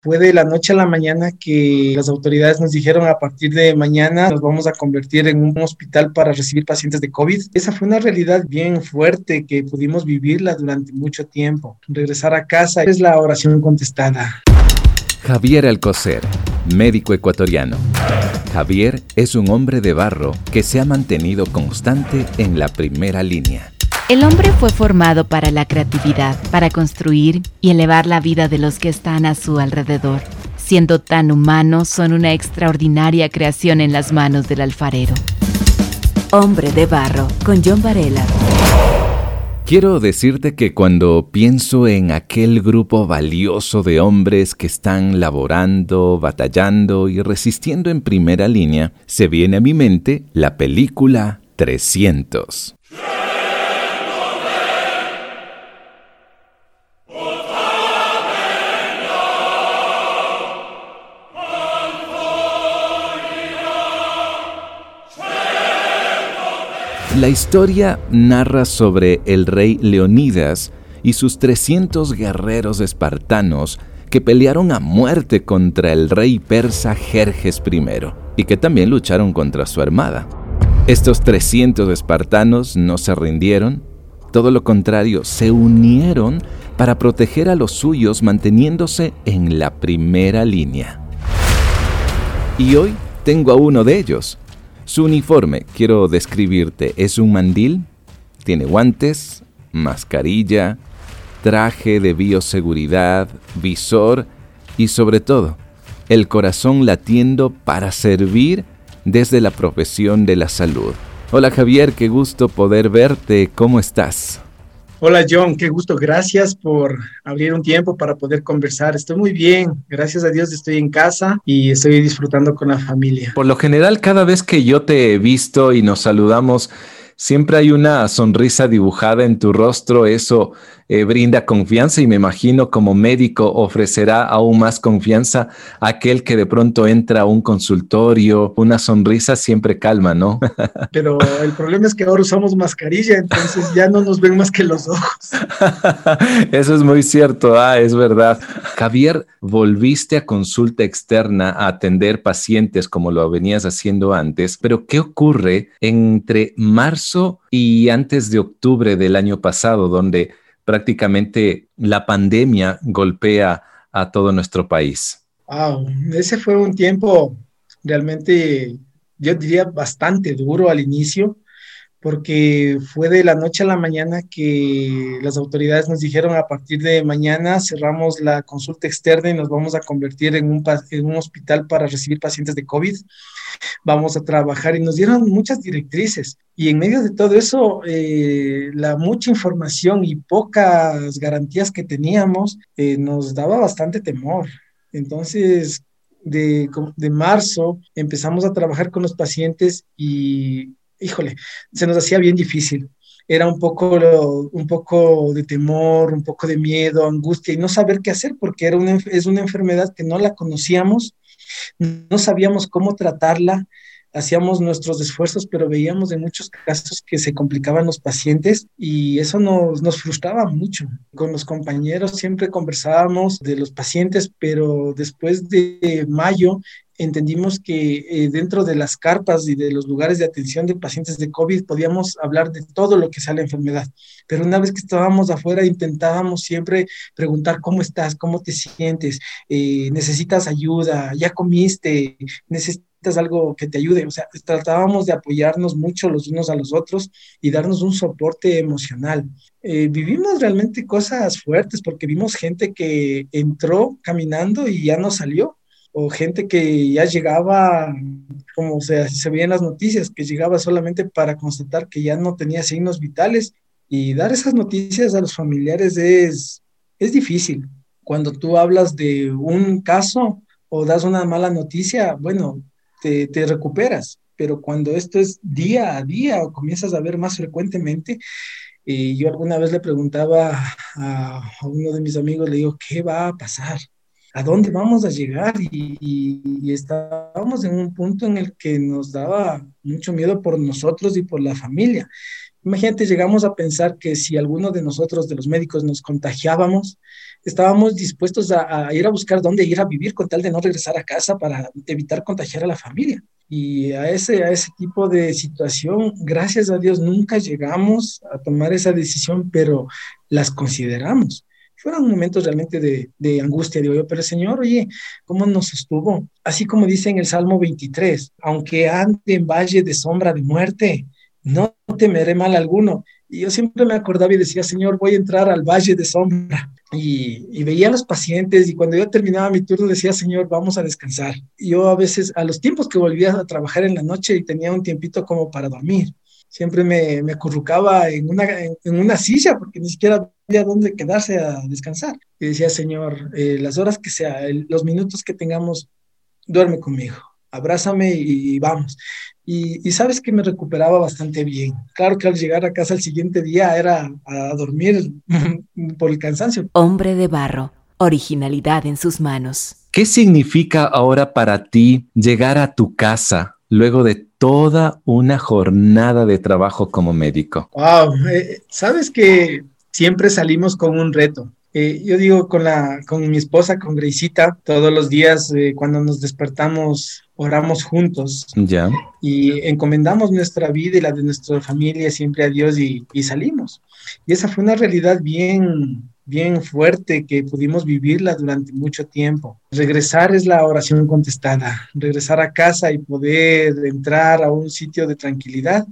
Fue de la noche a la mañana que las autoridades nos dijeron a partir de mañana nos vamos a convertir en un hospital para recibir pacientes de COVID. Esa fue una realidad bien fuerte que pudimos vivirla durante mucho tiempo. Regresar a casa es la oración contestada. Javier Alcocer, médico ecuatoriano. Javier es un hombre de barro que se ha mantenido constante en la primera línea. El hombre fue formado para la creatividad, para construir y elevar la vida de los que están a su alrededor. Siendo tan humanos, son una extraordinaria creación en las manos del alfarero. Hombre de Barro, con John Varela. Quiero decirte que cuando pienso en aquel grupo valioso de hombres que están laborando, batallando y resistiendo en primera línea, se viene a mi mente la película 300. La historia narra sobre el rey Leonidas y sus 300 guerreros espartanos que pelearon a muerte contra el rey persa Jerjes I y que también lucharon contra su armada. Estos 300 espartanos no se rindieron, todo lo contrario, se unieron para proteger a los suyos manteniéndose en la primera línea. Y hoy tengo a uno de ellos, su uniforme, quiero describirte, es un mandil, tiene guantes, mascarilla, traje de bioseguridad, visor y sobre todo, el corazón latiendo para servir desde la profesión de la salud. Hola Javier, qué gusto poder verte, ¿cómo estás? Hola John, qué gusto. Gracias por abrir un tiempo para poder conversar. Estoy muy bien. Gracias a Dios estoy en casa y estoy disfrutando con la familia. Por lo general, cada vez que yo te he visto y nos saludamos, siempre hay una sonrisa dibujada en tu rostro, eso eh, brinda confianza y me imagino como médico ofrecerá aún más confianza a aquel que de pronto entra a un consultorio, una sonrisa siempre calma, ¿no? Pero el problema es que ahora usamos mascarilla, entonces ya no nos ven más que los ojos. Eso es muy cierto, ah, es verdad. Javier, volviste a consulta externa a atender pacientes como lo venías haciendo antes, pero ¿qué ocurre entre marzo y antes de octubre del año pasado, donde prácticamente la pandemia golpea a todo nuestro país. Wow, ese fue un tiempo realmente, yo diría, bastante duro al inicio porque fue de la noche a la mañana que las autoridades nos dijeron a partir de mañana cerramos la consulta externa y nos vamos a convertir en un, en un hospital para recibir pacientes de COVID. Vamos a trabajar y nos dieron muchas directrices. Y en medio de todo eso, eh, la mucha información y pocas garantías que teníamos eh, nos daba bastante temor. Entonces, de, de, marzo empezamos a trabajar con los pacientes y híjole, se nos hacía bien difícil. Era un poco, un poco de temor, un poco de miedo, angustia y no saber qué hacer porque era una, es una enfermedad que no la conocíamos, no sabíamos cómo tratarla, hacíamos nuestros esfuerzos, pero veíamos en muchos casos que se complicaban los pacientes y eso nos, nos frustraba mucho. Con los compañeros siempre conversábamos de los pacientes, pero después de mayo entendimos que eh, dentro de las carpas y de los lugares de atención de pacientes de COVID podíamos hablar de todo lo que sea la enfermedad. Pero una vez que estábamos afuera, intentábamos siempre preguntar cómo estás, cómo te sientes, eh, necesitas ayuda, ya comiste, necesitas algo que te ayude. O sea, tratábamos de apoyarnos mucho los unos a los otros y darnos un soporte emocional. Eh, vivimos realmente cosas fuertes porque vimos gente que entró caminando y ya no salió o gente que ya llegaba, como se, se veía las noticias, que llegaba solamente para constatar que ya no tenía signos vitales. Y dar esas noticias a los familiares es, es difícil. Cuando tú hablas de un caso o das una mala noticia, bueno, te, te recuperas, pero cuando esto es día a día o comienzas a ver más frecuentemente, y yo alguna vez le preguntaba a, a uno de mis amigos, le digo, ¿qué va a pasar? A dónde vamos a llegar y, estábamos en un punto en el que nos daba mucho miedo por nosotros y por la familia. Imagínate, llegamos a pensar que si alguno de nosotros, de los médicos, nos contagiábamos, estábamos dispuestos a, ir a buscar dónde ir a vivir con tal de no regresar a casa para evitar contagiar a la familia. Y a ese, a ese tipo de situación, gracias a Dios, nunca llegamos a tomar esa decisión, pero las consideramos fueron momentos realmente de, de, angustia, digo yo, pero Señor, oye, ¿cómo nos sostuvo? Así como dice en el Salmo 23, aunque ande en valle de sombra de muerte, no temeré mal alguno. Y yo siempre me acordaba y decía, Señor, voy a entrar al valle de sombra. Y, y, veía a los pacientes y cuando yo terminaba mi turno decía, Señor, vamos a descansar. Y yo a veces, a los tiempos que volvía a trabajar en la noche y tenía un tiempito como para dormir, siempre me, me acurrucaba en una, en, una silla porque ni siquiera había dónde quedarse a descansar. Y decía, Señor, eh, las horas que sea, los minutos que tengamos, duerme conmigo, abrázame y, vamos. Y, y, sabes que me recuperaba bastante bien. Claro que al llegar a casa el siguiente día era a dormir por el cansancio. Hombre de barro, originalidad en sus manos. ¿Qué significa ahora para ti llegar a tu casa luego de toda una jornada de trabajo como médico? Wow, eh, sabes que siempre salimos con un reto. Eh, yo digo con la con mi esposa, con Greisita, todos los días eh, cuando nos despertamos oramos juntos. Ya. Y encomendamos nuestra vida y la de nuestra familia siempre a Dios y, y salimos. Y esa fue una realidad bien bien fuerte que pudimos vivirla durante mucho tiempo. Regresar es la oración contestada, regresar a casa y poder entrar a un sitio de tranquilidad,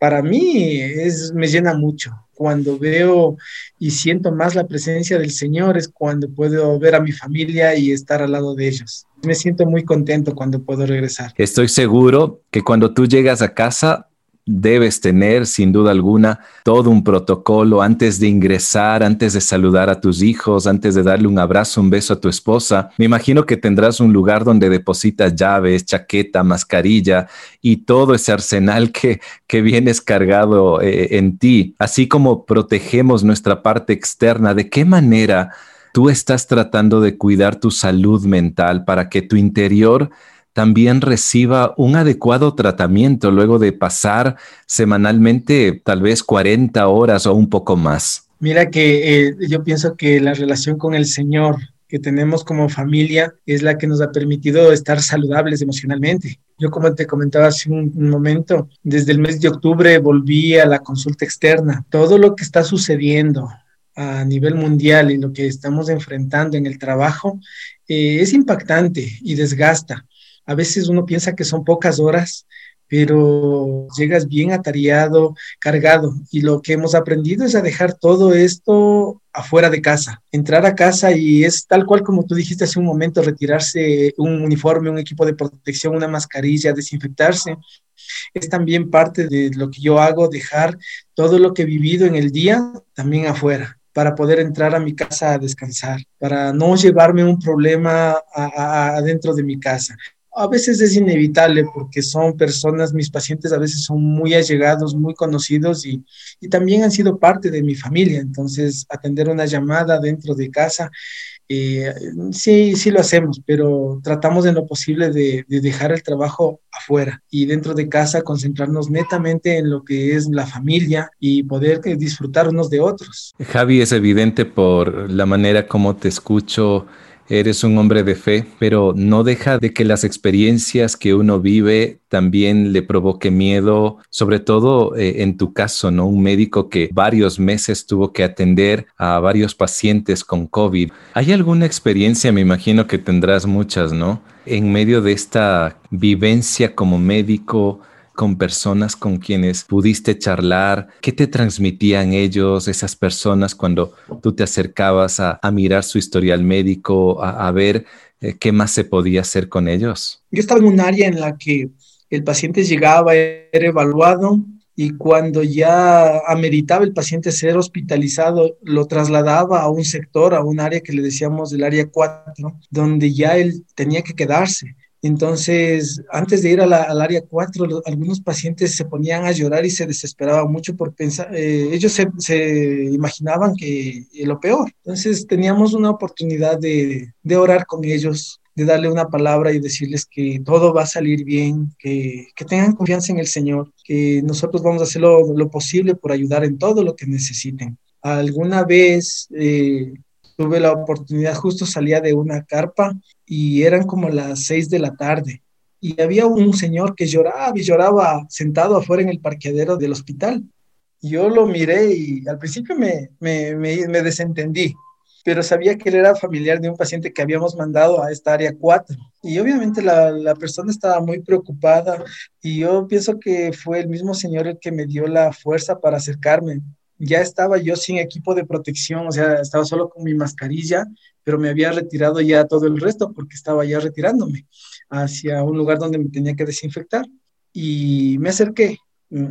para mí es, me llena mucho. Cuando veo y siento más la presencia del Señor es cuando puedo ver a mi familia y estar al lado de ellos. Me siento muy contento cuando puedo regresar. Estoy seguro que cuando tú llegas a casa debes tener, sin duda alguna, todo un protocolo antes de ingresar, antes de saludar a tus hijos, antes de darle un abrazo, un beso a tu esposa. Me imagino que tendrás un lugar donde depositas llaves, chaqueta, mascarilla y todo ese arsenal que, que vienes cargado eh, en ti, así como protegemos nuestra parte externa. ¿De qué manera tú estás tratando de cuidar tu salud mental para que tu interior también reciba un adecuado tratamiento luego de pasar semanalmente tal vez 40 horas o un poco más? Mira que eh, yo pienso que la relación con el Señor que tenemos como familia es la que nos ha permitido estar saludables emocionalmente. Yo como te comentaba hace un, momento, desde el mes de octubre volví a la consulta externa. Todo lo que está sucediendo a nivel mundial y lo que estamos enfrentando en el trabajo eh, es impactante y desgasta. A veces uno piensa que son pocas horas, pero llegas bien atareado, cargado. Y lo que hemos aprendido es a dejar todo esto afuera de casa, entrar a casa y es tal cual como tú dijiste hace un momento, retirarse un uniforme, un equipo de protección, una mascarilla, desinfectarse. Es también parte de lo que yo hago, dejar todo lo que he vivido en el día también afuera para poder entrar a mi casa a descansar, para no llevarme un problema adentro de mi casa a veces es inevitable porque son personas, mis pacientes a veces son muy allegados, muy conocidos y, también han sido parte de mi familia. Entonces, atender una llamada dentro de casa, eh, sí, sí lo hacemos, pero tratamos en lo posible de, de, dejar el trabajo afuera y dentro de casa concentrarnos netamente en lo que es la familia y poder disfrutar unos de otros. Javi, es evidente por la manera como te escucho eres un hombre de fe, pero no deja de que las experiencias que uno vive también le provoque miedo, sobre todo eh, en tu caso, ¿no? Un médico que varios meses tuvo que atender a varios pacientes con COVID. ¿Hay alguna experiencia, me imagino que tendrás muchas, ¿no? En medio de esta vivencia como médico, con personas con quienes pudiste charlar? ¿Qué te transmitían ellos, esas personas, cuando tú te acercabas a, mirar su historial médico, a, ver eh, qué más se podía hacer con ellos? Yo estaba en un área en la que el paciente llegaba, era evaluado y cuando ya ameritaba el paciente ser hospitalizado, lo trasladaba a un sector, a un área que le decíamos el área 4, donde ya él tenía que quedarse. Entonces, antes de ir al área 4, algunos pacientes se ponían a llorar y se desesperaban mucho por pensar, eh, ellos se, se, imaginaban que lo peor. Entonces, teníamos una oportunidad de, de, orar con ellos, de darle una palabra y decirles que todo va a salir bien, que, que tengan confianza en el Señor, que nosotros vamos a hacer lo, lo posible por ayudar en todo lo que necesiten. Alguna vez eh, tuve la oportunidad, justo salía de una carpa y eran como las seis de la tarde y había un señor que lloraba y lloraba sentado afuera en el parqueadero del hospital. Yo lo miré y al principio me, me, me, desentendí, pero sabía que él era familiar de un paciente que habíamos mandado a esta área 4. Y obviamente la, la, persona estaba muy preocupada y yo pienso que fue el mismo señor el que me dio la fuerza para acercarme ya estaba yo sin equipo de protección, o sea, estaba solo con mi mascarilla, pero me había retirado ya todo el resto porque estaba ya retirándome hacia un lugar donde me tenía que desinfectar. Y me acerqué.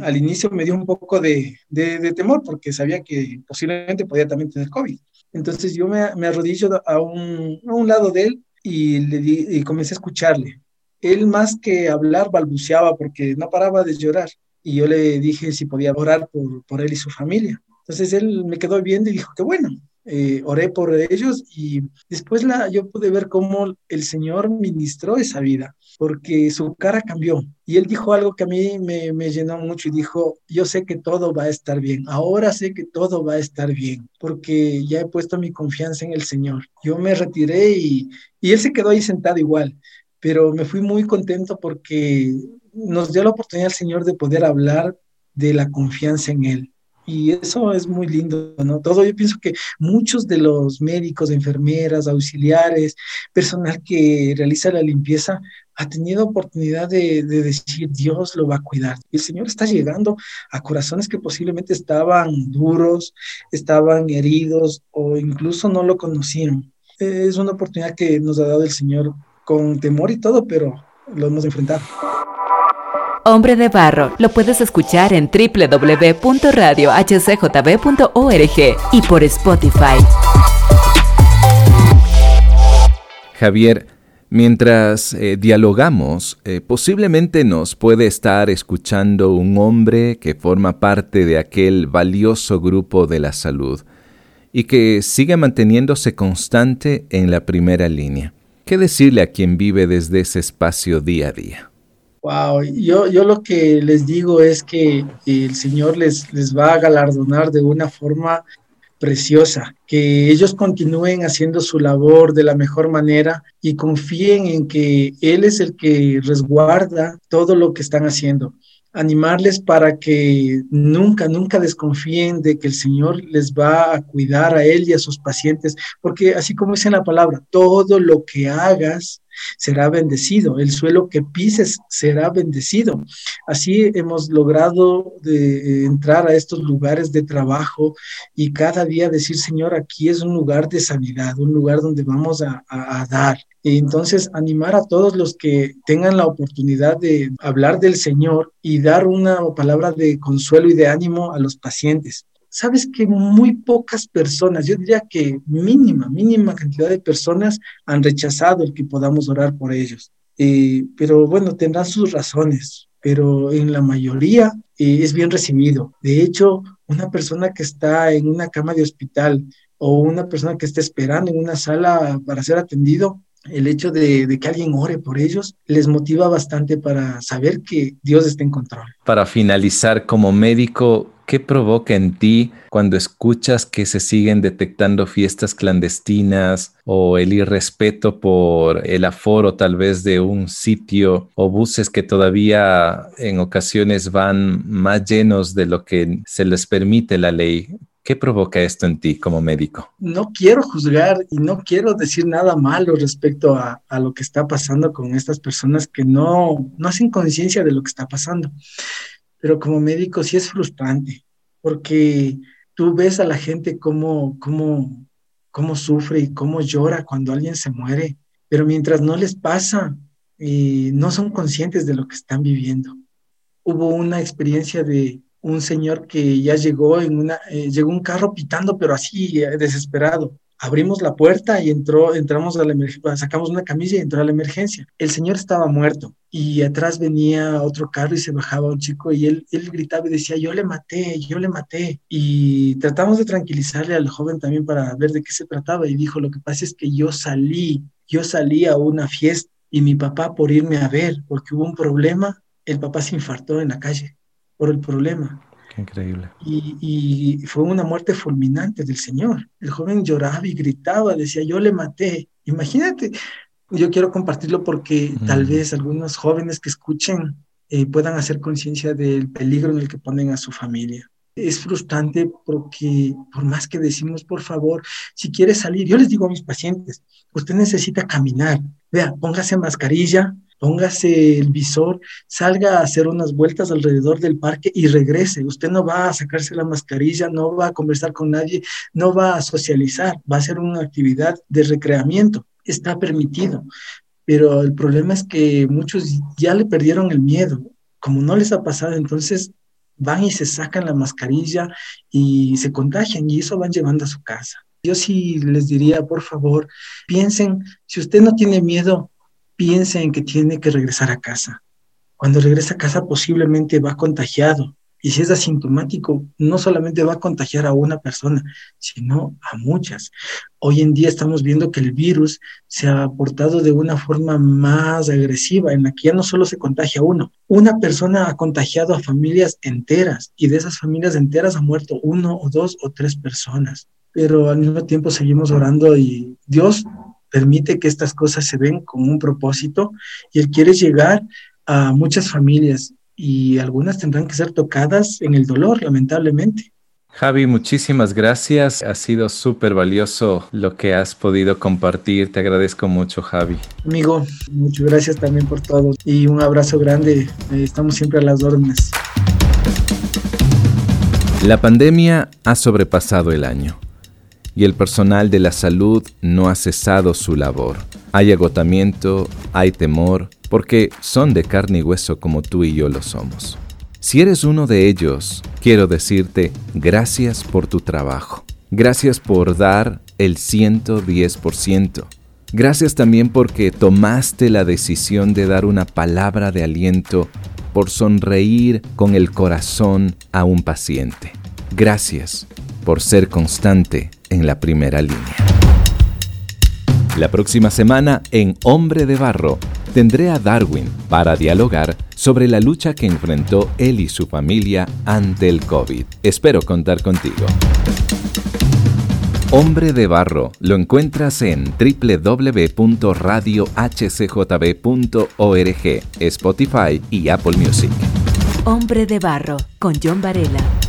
Al inicio me dio un poco de, de, temor porque sabía que posiblemente podía también tener COVID. Entonces yo me, me a un, a un, lado de él y, le di, y comencé a escucharle. Él más que hablar balbuceaba porque no paraba de llorar y yo le dije si podía orar por, por él y su familia. Entonces él me quedó viendo y dijo que bueno, eh, oré por ellos y después la, yo pude ver cómo el Señor ministró esa vida, porque su cara cambió. Y él dijo algo que a mí me, me, llenó mucho y dijo, yo sé que todo va a estar bien, ahora sé que todo va a estar bien, porque ya he puesto mi confianza en el Señor. Yo me retiré y, y él se quedó ahí sentado igual, pero me fui muy contento porque nos dio la oportunidad al Señor de poder hablar de la confianza en Él. Y eso es muy lindo, ¿no? Todo, yo pienso que muchos de los médicos, enfermeras, auxiliares, personal que realiza la limpieza, ha tenido oportunidad de, de, decir, Dios lo va a cuidar. Y el Señor está llegando a corazones que posiblemente estaban duros, estaban heridos o incluso no lo conocieron. Es una oportunidad que nos ha dado el Señor con temor y todo, pero lo hemos enfrentado. Hombre de Barro lo puedes escuchar en www.radiohcjb.org y por Spotify. Javier, mientras eh, dialogamos, eh, posiblemente nos puede estar escuchando un hombre que forma parte de aquel valioso grupo de la salud y que sigue manteniéndose constante en la primera línea. ¿Qué decirle a quien vive desde ese espacio día a día? Wow, yo, yo lo que les digo es que el Señor les, les va a galardonar de una forma preciosa, que ellos continúen haciendo su labor de la mejor manera y confíen en que Él es el que resguarda todo lo que están haciendo. Animarles para que nunca, nunca desconfíen de que el Señor les va a cuidar a Él y a sus pacientes, porque así como dice en la palabra, todo lo que hagas será bendecido, el suelo que pises será bendecido. Así hemos logrado de entrar a estos lugares de trabajo y cada día decir, Señor, aquí es un lugar de sanidad, un lugar donde vamos a, a, a dar. Y entonces, animar a todos los que tengan la oportunidad de hablar del Señor y dar una palabra de consuelo y de ánimo a los pacientes. Sabes que muy pocas personas, yo diría que mínima, mínima cantidad de personas han rechazado el que podamos orar por ellos. Eh, pero bueno, tendrán sus razones, pero en la mayoría eh, es bien recibido. De hecho, una persona que está en una cama de hospital o una persona que está esperando en una sala para ser atendido, el hecho de, que alguien ore por ellos les motiva bastante para saber que Dios está en control. Para finalizar, como médico, ¿qué provoca en ti cuando escuchas que se siguen detectando fiestas clandestinas o el irrespeto por el aforo tal vez de un sitio o buses que todavía en ocasiones van más llenos de lo que se les permite la ley? ¿Qué provoca esto en ti como médico? No quiero juzgar y no quiero decir nada malo respecto a, a lo que está pasando con estas personas que no, no hacen conciencia de lo que está pasando. Pero como médico sí es frustrante porque tú ves a la gente cómo, cómo, cómo sufre y cómo llora cuando alguien se muere, pero mientras no les pasa, eh, no son conscientes de lo que están viviendo. Hubo una experiencia de, un señor que ya llegó en una, eh, llegó un carro pitando, pero así eh, desesperado. Abrimos la puerta y entró, entramos a la sacamos una camilla y entró a la emergencia. El señor estaba muerto y atrás venía otro carro y se bajaba un chico y él, él gritaba y decía, yo le maté, yo le maté. Y tratamos de tranquilizarle al joven también para ver de qué se trataba y dijo, lo que pasa es que yo salí Yo salí a una fiesta y mi papá por irme a ver, porque hubo un problema, el papá se infartó en la calle por el problema. Increíble. Y, y, fue una muerte fulminante del Señor. El joven lloraba y gritaba, decía, yo le maté. Imagínate, yo quiero compartirlo porque tal vez algunos jóvenes que escuchen eh, puedan hacer conciencia del peligro en el que ponen a su familia. Es frustrante porque por más que decimos, por favor, si quiere salir, yo les digo a mis pacientes, usted necesita caminar. Vea, póngase mascarilla, póngase el visor, salga a hacer unas vueltas alrededor del parque y regrese. Usted no va a sacarse la mascarilla, no va a conversar con nadie, no va a socializar, va a ser una actividad de recreamiento. Está permitido. Pero el problema es que muchos ya le perdieron el miedo. Como no les ha pasado, entonces van y se sacan la mascarilla y se contagian y eso van llevando a su casa. Yo sí les diría, por favor, piensen, si usted no tiene miedo, piense en que tiene que regresar a casa. Cuando regresa a casa posiblemente va contagiado. Y si es asintomático, no solamente va a contagiar a una persona, sino a muchas. Hoy en día estamos viendo que el virus se ha portado de una forma más agresiva, en la que ya no solo se contagia uno. Una persona ha contagiado a familias enteras y de esas familias enteras ha muerto uno o dos o tres personas. Pero al mismo tiempo seguimos orando y Dios permite que estas cosas se ven con un propósito y Él quiere llegar a muchas familias y algunas tendrán que ser tocadas en el dolor, lamentablemente. Javi, muchísimas gracias. Ha sido súper valioso lo que has podido compartir. Te agradezco mucho, Javi. Amigo, muchas gracias también por todo y un abrazo grande. Eh, estamos siempre a las órdenes. La pandemia ha sobrepasado el año y el personal de la salud no ha cesado su labor. Hay agotamiento, hay temor, porque son de carne y hueso como tú y yo lo somos. Si eres uno de ellos, quiero decirte gracias por tu trabajo. Gracias por dar el 110%. Gracias también porque tomaste la decisión de dar una palabra de aliento, por sonreír con el corazón a un paciente. Gracias por ser constante en la primera línea. La próxima semana en Hombre de Barro tendré a Darwin para dialogar sobre la lucha que enfrentó él y su familia ante el COVID. Espero contar contigo. Hombre de Barro lo encuentras en www.radiohcjb.org, Spotify y Apple Music. Hombre de Barro con John Varela.